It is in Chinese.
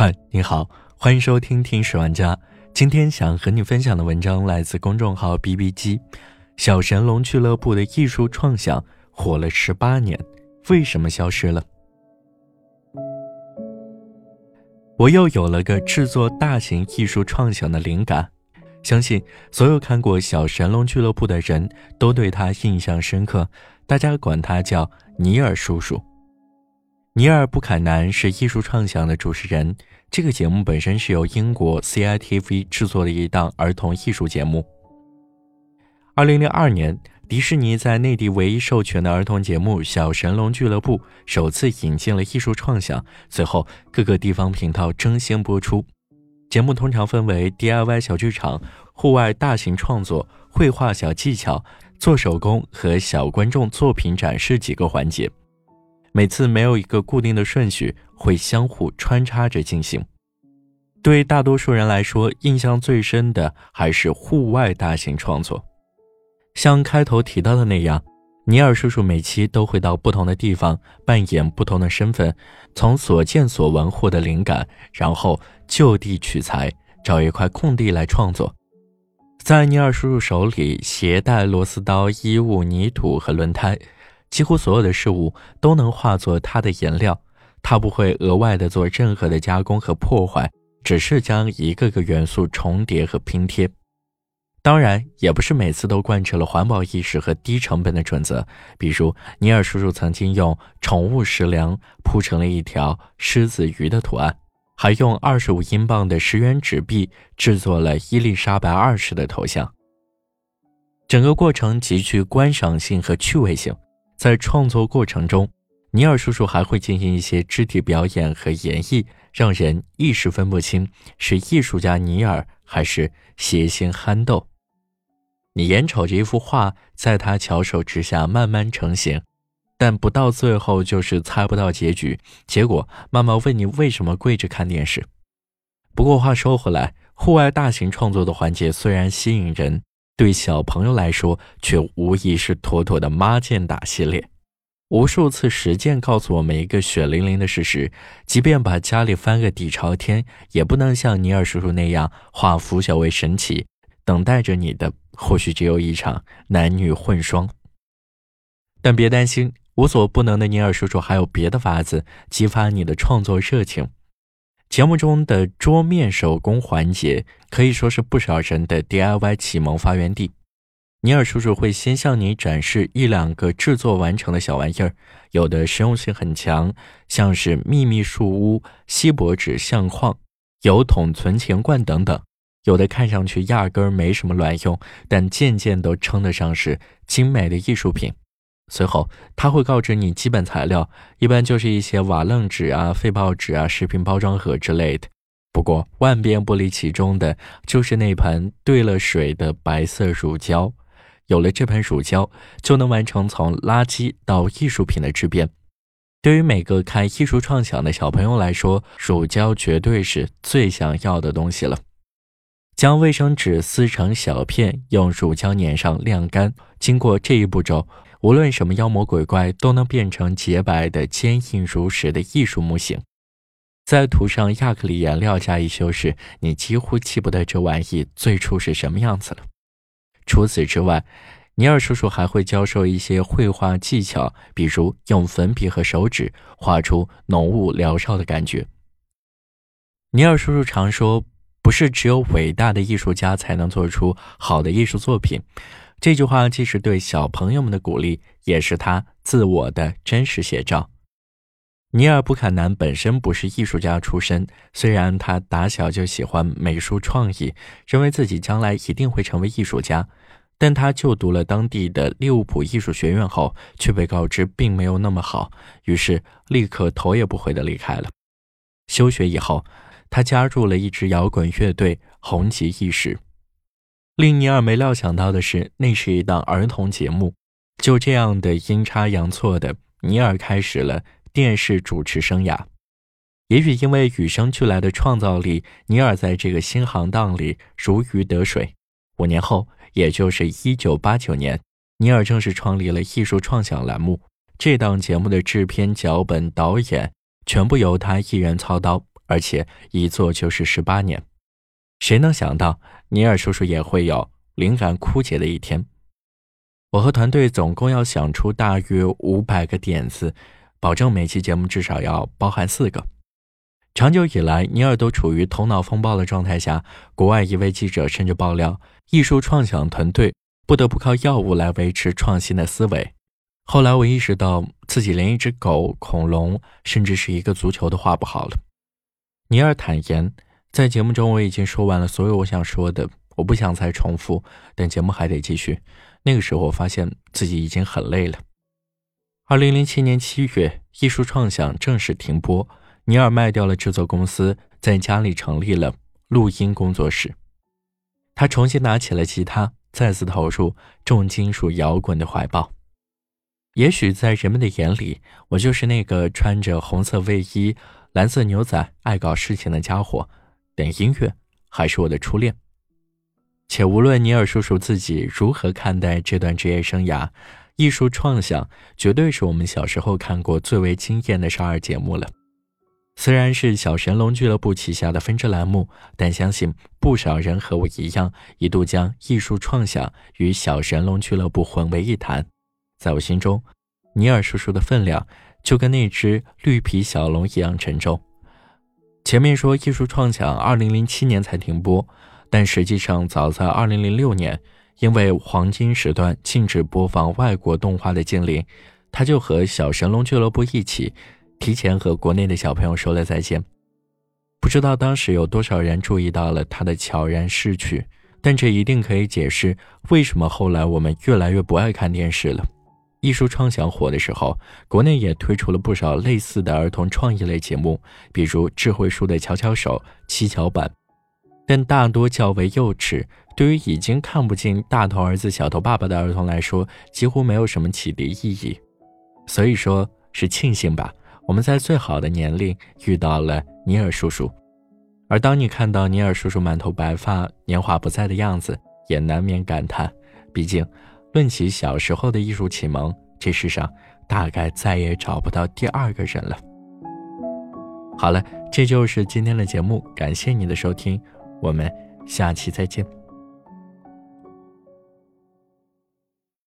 嗨，你好，欢迎收听《听史玩家》。今天想和你分享的文章来自公众号 “B B 机”。小神龙俱乐部的艺术创想火了十八年，为什么消失了？我又有了个制作大型艺术创想的灵感。相信所有看过《小神龙俱乐部》的人都对他印象深刻，大家管他叫尼尔叔叔。尼尔·布坎南是艺术创想的主持人。这个节目本身是由英国 CITV 制作的一档儿童艺术节目。二零零二年，迪士尼在内地唯一授权的儿童节目《小神龙俱乐部》首次引进了艺术创想，随后各个地方频道争先播出。节目通常分为 DIY 小剧场、户外大型创作、绘画小技巧、做手工和小观众作品展示几个环节。每次没有一个固定的顺序，会相互穿插着进行。对大多数人来说，印象最深的还是户外大型创作。像开头提到的那样，尼尔叔叔每期都会到不同的地方，扮演不同的身份，从所见所闻获得灵感，然后就地取材，找一块空地来创作。在尼尔叔叔手里，携带螺丝刀、衣物、泥土和轮胎。几乎所有的事物都能化作它的颜料，它不会额外的做任何的加工和破坏，只是将一个个元素重叠和拼贴。当然，也不是每次都贯彻了环保意识和低成本的准则。比如，尼尔叔叔曾经用宠物食粮铺成了一条狮子鱼的图案，还用二十五英镑的十元纸币制作了伊丽莎白二世的头像。整个过程极具观赏性和趣味性。在创作过程中，尼尔叔叔还会进行一些肢体表演和演绎，让人一时分不清是艺术家尼尔还是谐星憨豆。你眼瞅着一幅画在他巧手之下慢慢成型，但不到最后就是猜不到结局。结果妈妈问你为什么跪着看电视。不过话说回来，户外大型创作的环节虽然吸引人。对小朋友来说，却无疑是妥妥的妈见打系列。无数次实践告诉我们一个血淋淋的事实：即便把家里翻个底朝天，也不能像尼尔叔叔那样化腐朽为神奇。等待着你的，或许只有一场男女混双。但别担心，无所不能的尼尔叔叔还有别的法子激发你的创作热情。节目中的桌面手工环节可以说是不少人的 DIY 启蒙发源地。尼尔叔叔会先向你展示一两个制作完成的小玩意儿，有的实用性很强，像是秘密树屋、锡箔纸相框、油桶存钱罐等等；有的看上去压根儿没什么卵用，但件件都称得上是精美的艺术品。随后，他会告知你基本材料，一般就是一些瓦楞纸啊、废报纸啊、食品包装盒之类的。不过，万变不离其中的就是那盆兑了水的白色乳胶。有了这盆乳胶，就能完成从垃圾到艺术品的质变。对于每个看艺术创想的小朋友来说，乳胶绝对是最想要的东西了。将卫生纸撕成小片，用乳胶粘上晾干。经过这一步骤。无论什么妖魔鬼怪，都能变成洁白的、坚硬如石的艺术木形。再涂上亚克力颜料加以修饰，你几乎记不得这玩意最初是什么样子了。除此之外，尼尔叔叔还会教授一些绘画技巧，比如用粉笔和手指画出浓雾缭绕的感觉。尼尔叔叔常说：“不是只有伟大的艺术家才能做出好的艺术作品。”这句话既是对小朋友们的鼓励，也是他自我的真实写照。尼尔·布坎南本身不是艺术家出身，虽然他打小就喜欢美术创意，认为自己将来一定会成为艺术家，但他就读了当地的利物浦艺术学院后，却被告知并没有那么好，于是立刻头也不回地离开了。休学以后，他加入了一支摇滚乐队，红极一时。令尼尔没料想到的是，那是一档儿童节目。就这样的阴差阳错的，尼尔开始了电视主持生涯。也许因为与生俱来的创造力，尼尔在这个新行当里如鱼得水。五年后，也就是一九八九年，尼尔正式创立了艺术创想栏目。这档节目的制片、脚本、导演全部由他一人操刀，而且一做就是十八年。谁能想到尼尔叔叔也会有灵感枯竭的一天？我和团队总共要想出大约五百个点子，保证每期节目至少要包含四个。长久以来，尼尔都处于头脑风暴的状态下。国外一位记者甚至爆料，艺术创想团队不得不靠药物来维持创新的思维。后来我意识到，自己连一只狗、恐龙，甚至是一个足球都画不好了。尼尔坦言，在节目中我已经说完了所有我想说的，我不想再重复，但节目还得继续。那个时候，我发现自己已经很累了。二零零七年七月，艺术创想正式停播。尼尔卖掉了制作公司，在家里成立了录音工作室。他重新拿起了吉他，再次投入重金属摇滚的怀抱。也许在人们的眼里，我就是那个穿着红色卫衣、蓝色牛仔、爱搞事情的家伙，但音乐还是我的初恋。且无论尼尔叔叔自己如何看待这段职业生涯，艺术创想绝对是我们小时候看过最为惊艳的少儿节目了。虽然是小神龙俱乐部旗下的分支栏目，但相信不少人和我一样，一度将艺术创想与小神龙俱乐部混为一谈。在我心中，尼尔叔叔的分量就跟那只绿皮小龙一样沉重。前面说艺术创想2007年才停播，但实际上早在2006年，因为黄金时段禁止播放外国动画的禁令，他就和小神龙俱乐部一起。提前和国内的小朋友说了再见，不知道当时有多少人注意到了他的悄然逝去，但这一定可以解释为什么后来我们越来越不爱看电视了。艺术创想火的时候，国内也推出了不少类似的儿童创意类节目，比如智慧树的巧巧手、七巧板，但大多较为幼稚，对于已经看不进大头儿子小头爸爸的儿童来说，几乎没有什么启迪意义。所以说是庆幸吧。我们在最好的年龄遇到了尼尔叔叔，而当你看到尼尔叔叔满头白发、年华不在的样子，也难免感叹。毕竟，论起小时候的艺术启蒙，这世上大概再也找不到第二个人了。好了，这就是今天的节目，感谢你的收听，我们下期再见。